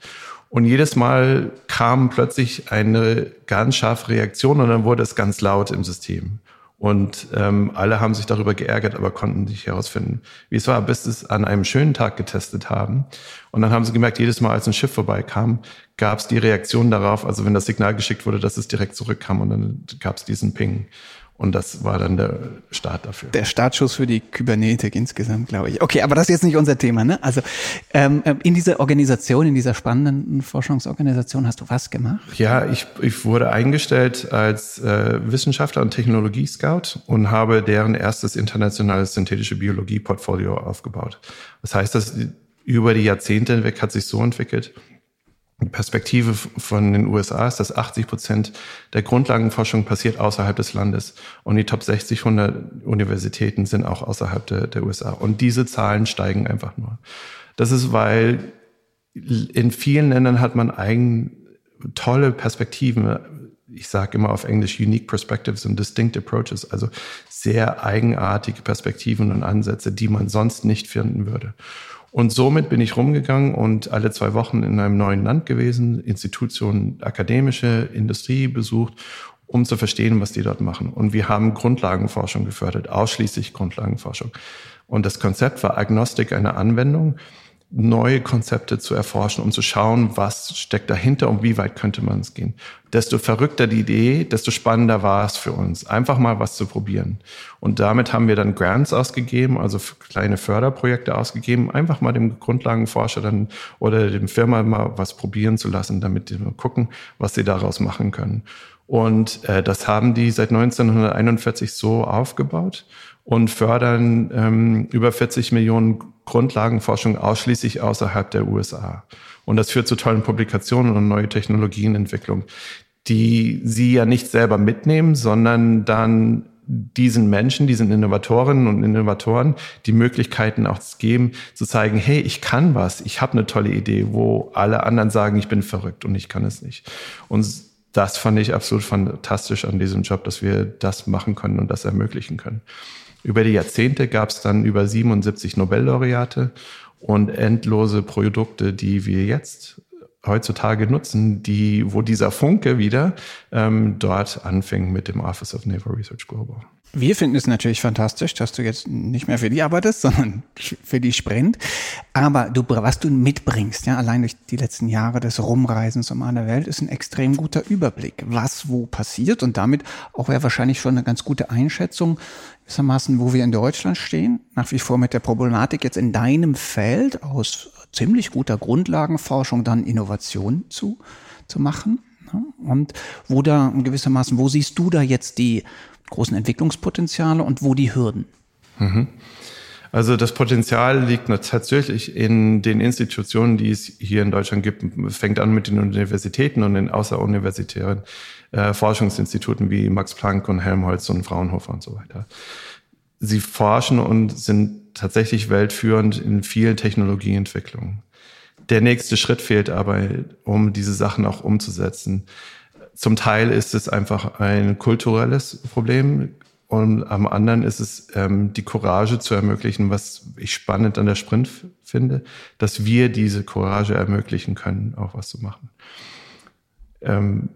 Und jedes Mal kam plötzlich eine ganz scharfe Reaktion und dann wurde es ganz laut im System. Und ähm, alle haben sich darüber geärgert, aber konnten nicht herausfinden, wie es war, bis sie es an einem schönen Tag getestet haben. Und dann haben sie gemerkt, jedes Mal, als ein Schiff vorbeikam, gab es die Reaktion darauf, also wenn das Signal geschickt wurde, dass es direkt zurückkam und dann gab es diesen Ping. Und das war dann der Start dafür. Der Startschuss für die Kybernetik insgesamt, glaube ich. Okay, aber das ist jetzt nicht unser Thema. Ne? Also ähm, ähm, in dieser Organisation, in dieser spannenden Forschungsorganisation hast du was gemacht? Ja, ich, ich wurde eingestellt als äh, Wissenschaftler und Technologie-Scout und habe deren erstes internationales synthetische Biologie-Portfolio aufgebaut. Das heißt, dass über die Jahrzehnte hinweg hat sich so entwickelt, Perspektive von den USA ist, dass 80 Prozent der Grundlagenforschung passiert außerhalb des Landes. Und die Top 60, 100 Universitäten sind auch außerhalb der, der USA. Und diese Zahlen steigen einfach nur. Das ist, weil in vielen Ländern hat man eigen tolle Perspektiven. Ich sage immer auf Englisch unique perspectives und distinct approaches, also sehr eigenartige Perspektiven und Ansätze, die man sonst nicht finden würde. Und somit bin ich rumgegangen und alle zwei Wochen in einem neuen Land gewesen, Institutionen, akademische Industrie besucht, um zu verstehen, was die dort machen. Und wir haben Grundlagenforschung gefördert, ausschließlich Grundlagenforschung. Und das Konzept war Agnostik einer Anwendung neue Konzepte zu erforschen, um zu schauen, was steckt dahinter und wie weit könnte man es gehen. Desto verrückter die Idee, desto spannender war es für uns, einfach mal was zu probieren. Und damit haben wir dann Grants ausgegeben, also kleine Förderprojekte ausgegeben, einfach mal dem Grundlagenforscher dann oder dem Firma mal was probieren zu lassen, damit die gucken, was sie daraus machen können. Und äh, das haben die seit 1941 so aufgebaut und fördern ähm, über 40 Millionen Grundlagenforschung ausschließlich außerhalb der USA. Und das führt zu tollen Publikationen und neue Technologienentwicklung, die sie ja nicht selber mitnehmen, sondern dann diesen Menschen, diesen Innovatorinnen und Innovatoren die Möglichkeiten auch geben, zu zeigen, hey, ich kann was, ich habe eine tolle Idee, wo alle anderen sagen, ich bin verrückt und ich kann es nicht. Und das fand ich absolut fantastisch an diesem Job, dass wir das machen können und das ermöglichen können. Über die Jahrzehnte gab es dann über 77 Nobellaureate und endlose Produkte, die wir jetzt heutzutage nutzen, die, wo dieser Funke wieder ähm, dort anfing mit dem Office of Naval Research Global. Wir finden es natürlich fantastisch, dass du jetzt nicht mehr für die arbeitest, (laughs) sondern für die Sprint. Aber du, was du mitbringst, ja, allein durch die letzten Jahre des Rumreisens um alle Welt, ist ein extrem guter Überblick, was wo passiert und damit auch ja wahrscheinlich schon eine ganz gute Einschätzung, gewissermaßen, wo wir in Deutschland stehen, nach wie vor mit der Problematik jetzt in deinem Feld aus ziemlich guter Grundlagenforschung dann Innovation zu, zu machen. Und wo da gewissermaßen, wo siehst du da jetzt die großen Entwicklungspotenziale und wo die Hürden? Mhm. Also das Potenzial liegt tatsächlich in den Institutionen, die es hier in Deutschland gibt. Fängt an mit den Universitäten und den außeruniversitären äh, Forschungsinstituten wie Max Planck und Helmholtz und Fraunhofer und so weiter. Sie forschen und sind tatsächlich weltführend in vielen Technologieentwicklungen. Der nächste Schritt fehlt aber, um diese Sachen auch umzusetzen. Zum Teil ist es einfach ein kulturelles Problem und am anderen ist es ähm, die Courage zu ermöglichen, was ich spannend an der Sprint finde, dass wir diese Courage ermöglichen können, auch was zu machen. Ähm,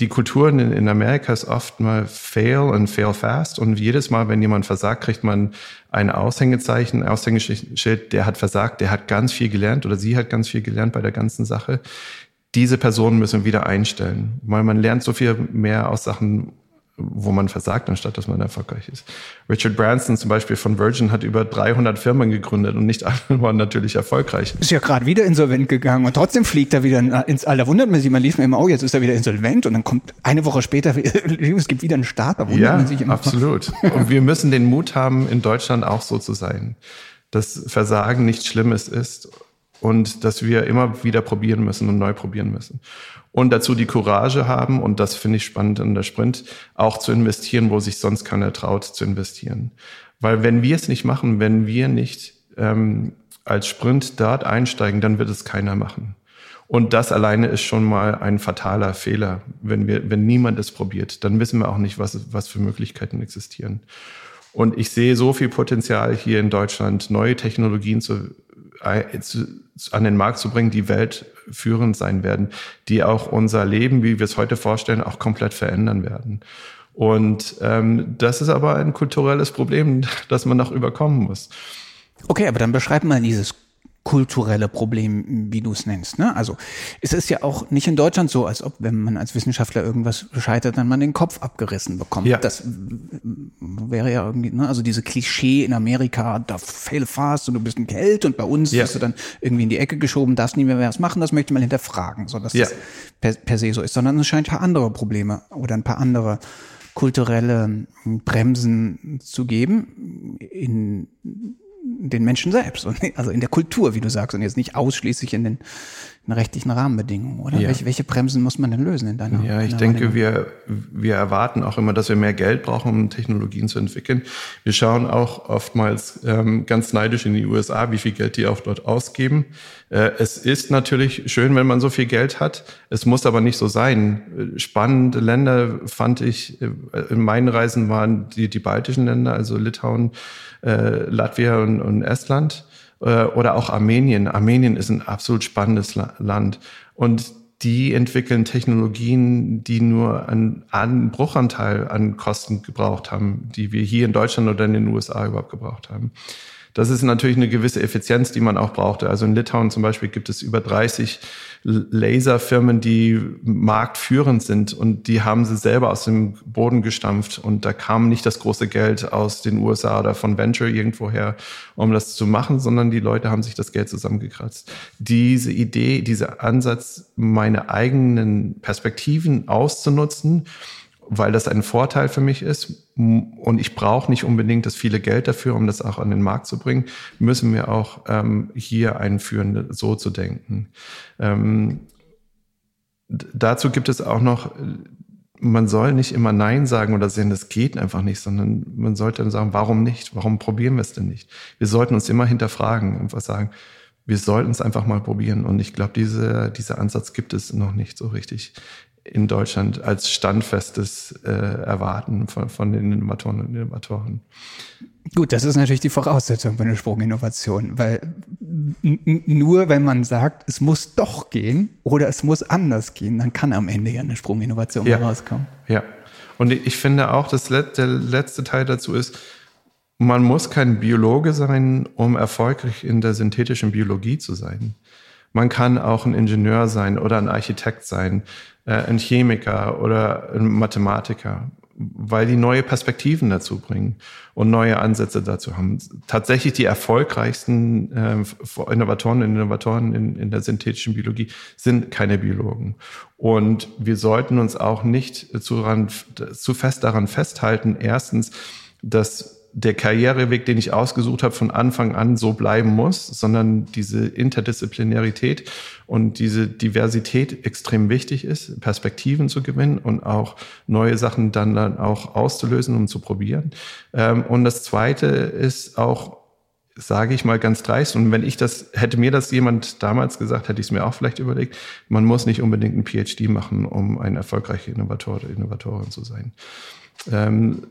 die Kultur in, in Amerika ist oft mal fail und fail fast. Und jedes Mal, wenn jemand versagt, kriegt man ein Aushängezeichen, Aushängeschild, der hat versagt, der hat ganz viel gelernt oder sie hat ganz viel gelernt bei der ganzen Sache. Diese Personen müssen wieder einstellen, weil man lernt so viel mehr aus Sachen, wo man versagt, anstatt dass man erfolgreich ist. Richard Branson zum Beispiel von Virgin hat über 300 Firmen gegründet und nicht (laughs) alle waren natürlich erfolgreich. Ist ja gerade wieder insolvent gegangen und trotzdem fliegt er wieder ins All. Da wundert man sich, man lief mir immer, oh, jetzt ist er wieder insolvent und dann kommt eine Woche später, (laughs) es gibt wieder einen Start. Da wundert ja, man sich immer. absolut. (laughs) Und wir müssen den Mut haben, in Deutschland auch so zu sein, dass Versagen nichts Schlimmes ist und dass wir immer wieder probieren müssen und neu probieren müssen. Und dazu die Courage haben, und das finde ich spannend an der Sprint, auch zu investieren, wo sich sonst keiner traut zu investieren. Weil wenn wir es nicht machen, wenn wir nicht ähm, als Sprint dort einsteigen, dann wird es keiner machen. Und das alleine ist schon mal ein fataler Fehler, wenn wir, wenn niemand es probiert, dann wissen wir auch nicht, was, was für Möglichkeiten existieren. Und ich sehe so viel Potenzial hier in Deutschland, neue Technologien zu an den Markt zu bringen, die weltführend sein werden, die auch unser Leben, wie wir es heute vorstellen, auch komplett verändern werden. Und ähm, das ist aber ein kulturelles Problem, (laughs) das man noch überkommen muss. Okay, aber dann beschreib mal dieses kulturelle Problem, wie du es nennst. Ne? Also es ist ja auch nicht in Deutschland so, als ob, wenn man als Wissenschaftler irgendwas scheitert, dann man den Kopf abgerissen bekommt. Ja. Das wäre ja irgendwie, ne? also diese Klischee in Amerika, da fail fast und du bist ein Held und bei uns ja. bist du dann irgendwie in die Ecke geschoben, darfst nie mehr was machen, das möchte man hinterfragen, so dass ja. das per, per se so ist, sondern es scheint ein paar andere Probleme oder ein paar andere kulturelle Bremsen zu geben in den Menschen selbst und also in der Kultur, wie du sagst, und jetzt nicht ausschließlich in den, rechtlichen Rahmenbedingungen, oder? Ja. Welche, welche Bremsen muss man denn lösen in deiner? Ja, ich denke, wir, wir erwarten auch immer, dass wir mehr Geld brauchen, um Technologien zu entwickeln. Wir schauen auch oftmals ähm, ganz neidisch in die USA, wie viel Geld die auch dort ausgeben. Äh, es ist natürlich schön, wenn man so viel Geld hat. Es muss aber nicht so sein. Spannende Länder fand ich, äh, in meinen Reisen waren die, die baltischen Länder, also Litauen, äh, Latvia und, und Estland äh, oder auch Armenien. Armenien ist ein absolut spannendes La Land und die entwickeln Technologien, die nur einen, einen Bruchanteil an Kosten gebraucht haben, die wir hier in Deutschland oder in den USA überhaupt gebraucht haben. Das ist natürlich eine gewisse Effizienz, die man auch brauchte. Also in Litauen zum Beispiel gibt es über 30 Laserfirmen, die marktführend sind und die haben sie selber aus dem Boden gestampft und da kam nicht das große Geld aus den USA oder von Venture irgendwoher, um das zu machen, sondern die Leute haben sich das Geld zusammengekratzt. Diese Idee, dieser Ansatz, meine eigenen Perspektiven auszunutzen, weil das ein Vorteil für mich ist und ich brauche nicht unbedingt das viele Geld dafür, um das auch an den Markt zu bringen, müssen wir auch ähm, hier einführen, so zu denken. Ähm, dazu gibt es auch noch, man soll nicht immer Nein sagen oder sehen, das geht einfach nicht, sondern man sollte dann sagen, warum nicht? Warum probieren wir es denn nicht? Wir sollten uns immer hinterfragen, einfach sagen, wir sollten es einfach mal probieren. Und ich glaube, diese, dieser Ansatz gibt es noch nicht so richtig in Deutschland als standfestes äh, Erwarten von, von den Innovatoren und Innovatoren. Gut, das ist natürlich die Voraussetzung für eine Sprunginnovation, weil nur wenn man sagt, es muss doch gehen oder es muss anders gehen, dann kann am Ende ja eine Sprunginnovation ja. rauskommen. Ja. Und ich finde auch, dass der letzte Teil dazu ist, man muss kein Biologe sein, um erfolgreich in der synthetischen Biologie zu sein. Man kann auch ein Ingenieur sein oder ein Architekt sein, äh, ein Chemiker oder ein Mathematiker weil die neue Perspektiven dazu bringen und neue Ansätze dazu haben. Tatsächlich die erfolgreichsten äh, Innovatoren und Innovatoren in, in der synthetischen Biologie sind keine Biologen. Und wir sollten uns auch nicht zu, ran, zu fest daran festhalten, erstens, dass der Karriereweg, den ich ausgesucht habe, von Anfang an so bleiben muss, sondern diese Interdisziplinarität und diese Diversität extrem wichtig ist, Perspektiven zu gewinnen und auch neue Sachen dann, dann auch auszulösen, um zu probieren. Ähm, und das Zweite ist auch, sage ich mal ganz dreist, und wenn ich das, hätte mir das jemand damals gesagt, hätte ich es mir auch vielleicht überlegt, man muss nicht unbedingt einen PhD machen, um ein erfolgreicher Innovator oder Innovatorin zu sein. Ähm,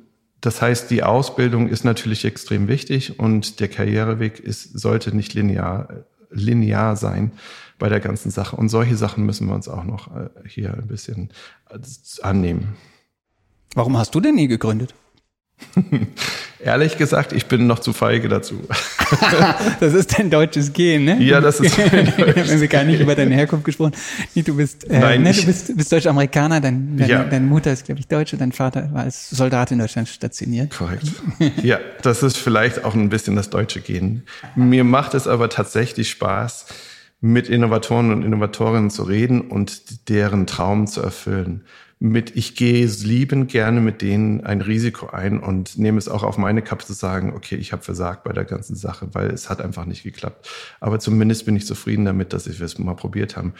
das heißt, die Ausbildung ist natürlich extrem wichtig und der Karriereweg ist, sollte nicht linear, linear sein bei der ganzen Sache. Und solche Sachen müssen wir uns auch noch äh, hier ein bisschen äh, annehmen. Warum hast du denn nie gegründet? (laughs) Ehrlich gesagt, ich bin noch zu feige dazu. (laughs) das ist dein deutsches Gen, ne? Ja, das ist. (laughs) Wir gar nicht über deine Herkunft gesprochen. Nee, du bist, äh, Nein, ne, du bist, bist Deutsch-Amerikaner, dein, deine, ja. deine Mutter ist, glaube ich, Deutsche, dein Vater war als Soldat in Deutschland stationiert. Korrekt. Ja, das ist vielleicht auch ein bisschen das deutsche Gen. Mir macht es aber tatsächlich Spaß, mit Innovatoren und Innovatorinnen zu reden und deren Traum zu erfüllen mit, ich gehe liebend gerne mit denen ein Risiko ein und nehme es auch auf meine Kappe zu sagen, okay, ich habe versagt bei der ganzen Sache, weil es hat einfach nicht geklappt. Aber zumindest bin ich zufrieden damit, dass wir es mal probiert haben.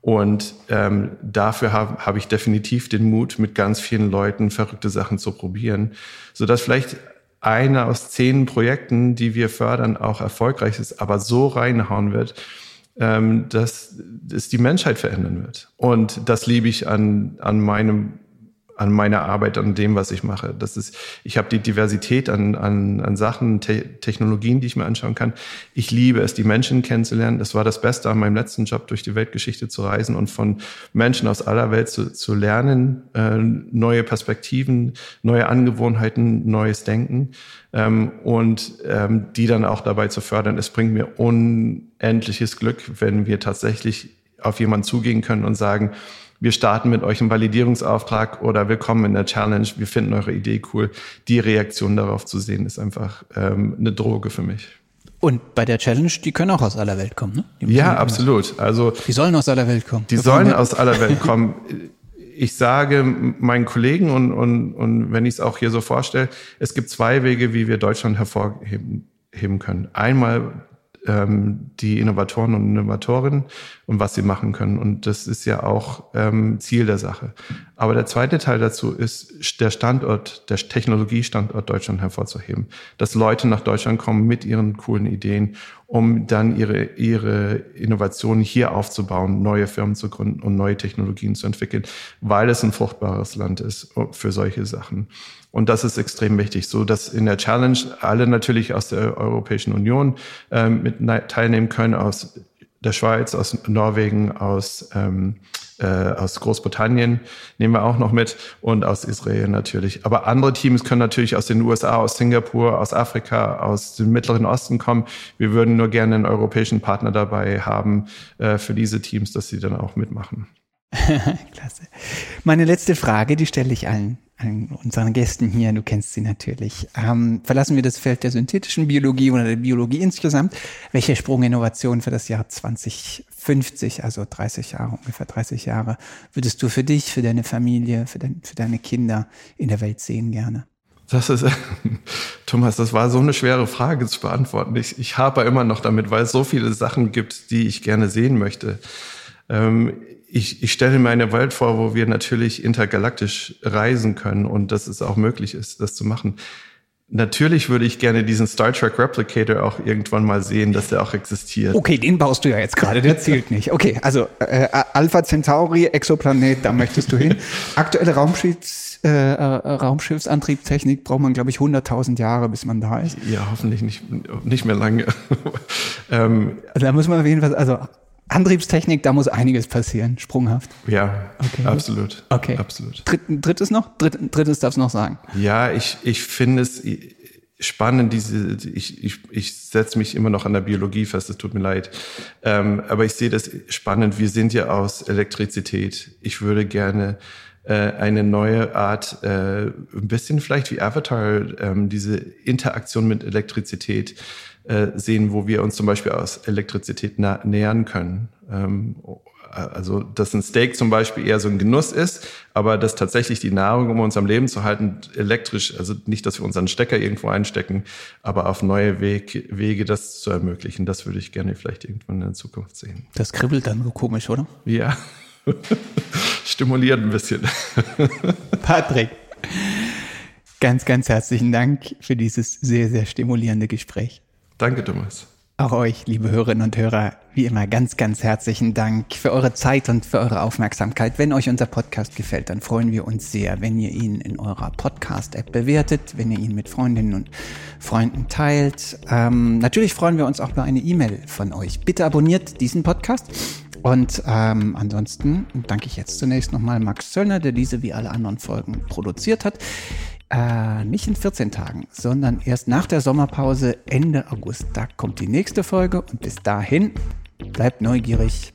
Und ähm, dafür habe hab ich definitiv den Mut, mit ganz vielen Leuten verrückte Sachen zu probieren, sodass vielleicht eine aus zehn Projekten, die wir fördern, auch erfolgreich ist, aber so reinhauen wird, ähm, dass es die Menschheit verändern wird. Und das liebe ich an, an meinem an meiner Arbeit, an dem, was ich mache. Das ist, ich habe die Diversität an, an, an Sachen, Te Technologien, die ich mir anschauen kann. Ich liebe es, die Menschen kennenzulernen. Das war das Beste an meinem letzten Job, durch die Weltgeschichte zu reisen und von Menschen aus aller Welt zu, zu lernen, äh, neue Perspektiven, neue Angewohnheiten, neues Denken ähm, und ähm, die dann auch dabei zu fördern. Es bringt mir unendliches Glück, wenn wir tatsächlich auf jemanden zugehen können und sagen, wir starten mit euch einen Validierungsauftrag oder willkommen in der Challenge, wir finden eure Idee cool. Die Reaktion darauf zu sehen, ist einfach ähm, eine Droge für mich. Und bei der Challenge, die können auch aus aller Welt kommen, ne? Ja, absolut. Also die sollen aus aller Welt kommen. Die sollen aus aller Welt kommen. Ich sage meinen Kollegen und, und, und wenn ich es auch hier so vorstelle, es gibt zwei Wege, wie wir Deutschland hervorheben können. Einmal ähm, die Innovatoren und Innovatorinnen und was sie machen können. Und das ist ja auch ähm, Ziel der Sache. Aber der zweite Teil dazu ist, der Standort, der Technologiestandort Deutschland hervorzuheben. Dass Leute nach Deutschland kommen mit ihren coolen Ideen, um dann ihre, ihre Innovationen hier aufzubauen, neue Firmen zu gründen und neue Technologien zu entwickeln, weil es ein fruchtbares Land ist für solche Sachen. Und das ist extrem wichtig, so dass in der Challenge alle natürlich aus der Europäischen Union ähm, mit teilnehmen können, aus der Schweiz, aus Norwegen, aus, ähm, äh, aus Großbritannien nehmen wir auch noch mit und aus Israel natürlich. Aber andere Teams können natürlich aus den USA, aus Singapur, aus Afrika, aus dem Mittleren Osten kommen. Wir würden nur gerne einen europäischen Partner dabei haben äh, für diese Teams, dass sie dann auch mitmachen. (laughs) Klasse. Meine letzte Frage, die stelle ich allen unseren Gästen hier, du kennst sie natürlich. Ähm, verlassen wir das Feld der synthetischen Biologie oder der Biologie insgesamt. Welche Sprunginnovation für das Jahr 2050, also 30 Jahre, ungefähr 30 Jahre, würdest du für dich, für deine Familie, für, dein, für deine Kinder in der Welt sehen gerne? Das ist, (laughs) Thomas, das war so eine schwere Frage zu beantworten. Ich, ich habe immer noch damit, weil es so viele Sachen gibt, die ich gerne sehen möchte. Ähm, ich, ich stelle mir eine Welt vor, wo wir natürlich intergalaktisch reisen können und dass es auch möglich ist, das zu machen. Natürlich würde ich gerne diesen Star Trek Replicator auch irgendwann mal sehen, dass der auch existiert. Okay, den baust du ja jetzt gerade, der zählt nicht. Okay, also äh, Alpha Centauri, Exoplanet, da möchtest du hin. (laughs) Aktuelle Raumschiffs, äh, äh, Raumschiffsantriebstechnik braucht man, glaube ich, 100.000 Jahre, bis man da ist. Ja, hoffentlich nicht, nicht mehr lange. (laughs) ähm, also da muss man auf jeden Fall, also Antriebstechnik, da muss einiges passieren, sprunghaft. Ja, okay. absolut. Okay. Absolut. Dritt, drittes noch? Dritt, drittes darfst du noch sagen. Ja, ich, ich finde es spannend, diese, ich, ich, ich setze mich immer noch an der Biologie fest, es tut mir leid. Ähm, aber ich sehe das spannend. Wir sind ja aus Elektrizität. Ich würde gerne äh, eine neue Art, äh, ein bisschen vielleicht wie Avatar, ähm, diese Interaktion mit Elektrizität äh, sehen, wo wir uns zum Beispiel aus Elektrizität nähern können. Ähm, also, dass ein Steak zum Beispiel eher so ein Genuss ist, aber dass tatsächlich die Nahrung, um uns am Leben zu halten, elektrisch, also nicht, dass wir unseren Stecker irgendwo einstecken, aber auf neue Weg, Wege das zu ermöglichen, das würde ich gerne vielleicht irgendwann in der Zukunft sehen. Das kribbelt dann so komisch, oder? Ja. (laughs) Stimuliert ein bisschen. Patrick, ganz, ganz herzlichen Dank für dieses sehr, sehr stimulierende Gespräch. Danke, Thomas. Auch euch, liebe Hörerinnen und Hörer, wie immer ganz, ganz herzlichen Dank für eure Zeit und für eure Aufmerksamkeit. Wenn euch unser Podcast gefällt, dann freuen wir uns sehr, wenn ihr ihn in eurer Podcast-App bewertet, wenn ihr ihn mit Freundinnen und Freunden teilt. Ähm, natürlich freuen wir uns auch über eine E-Mail von euch. Bitte abonniert diesen Podcast. Und ähm, ansonsten danke ich jetzt zunächst nochmal Max Zöllner, der diese wie alle anderen Folgen produziert hat. Äh, nicht in 14 Tagen, sondern erst nach der Sommerpause Ende August. Da kommt die nächste Folge und bis dahin bleibt neugierig.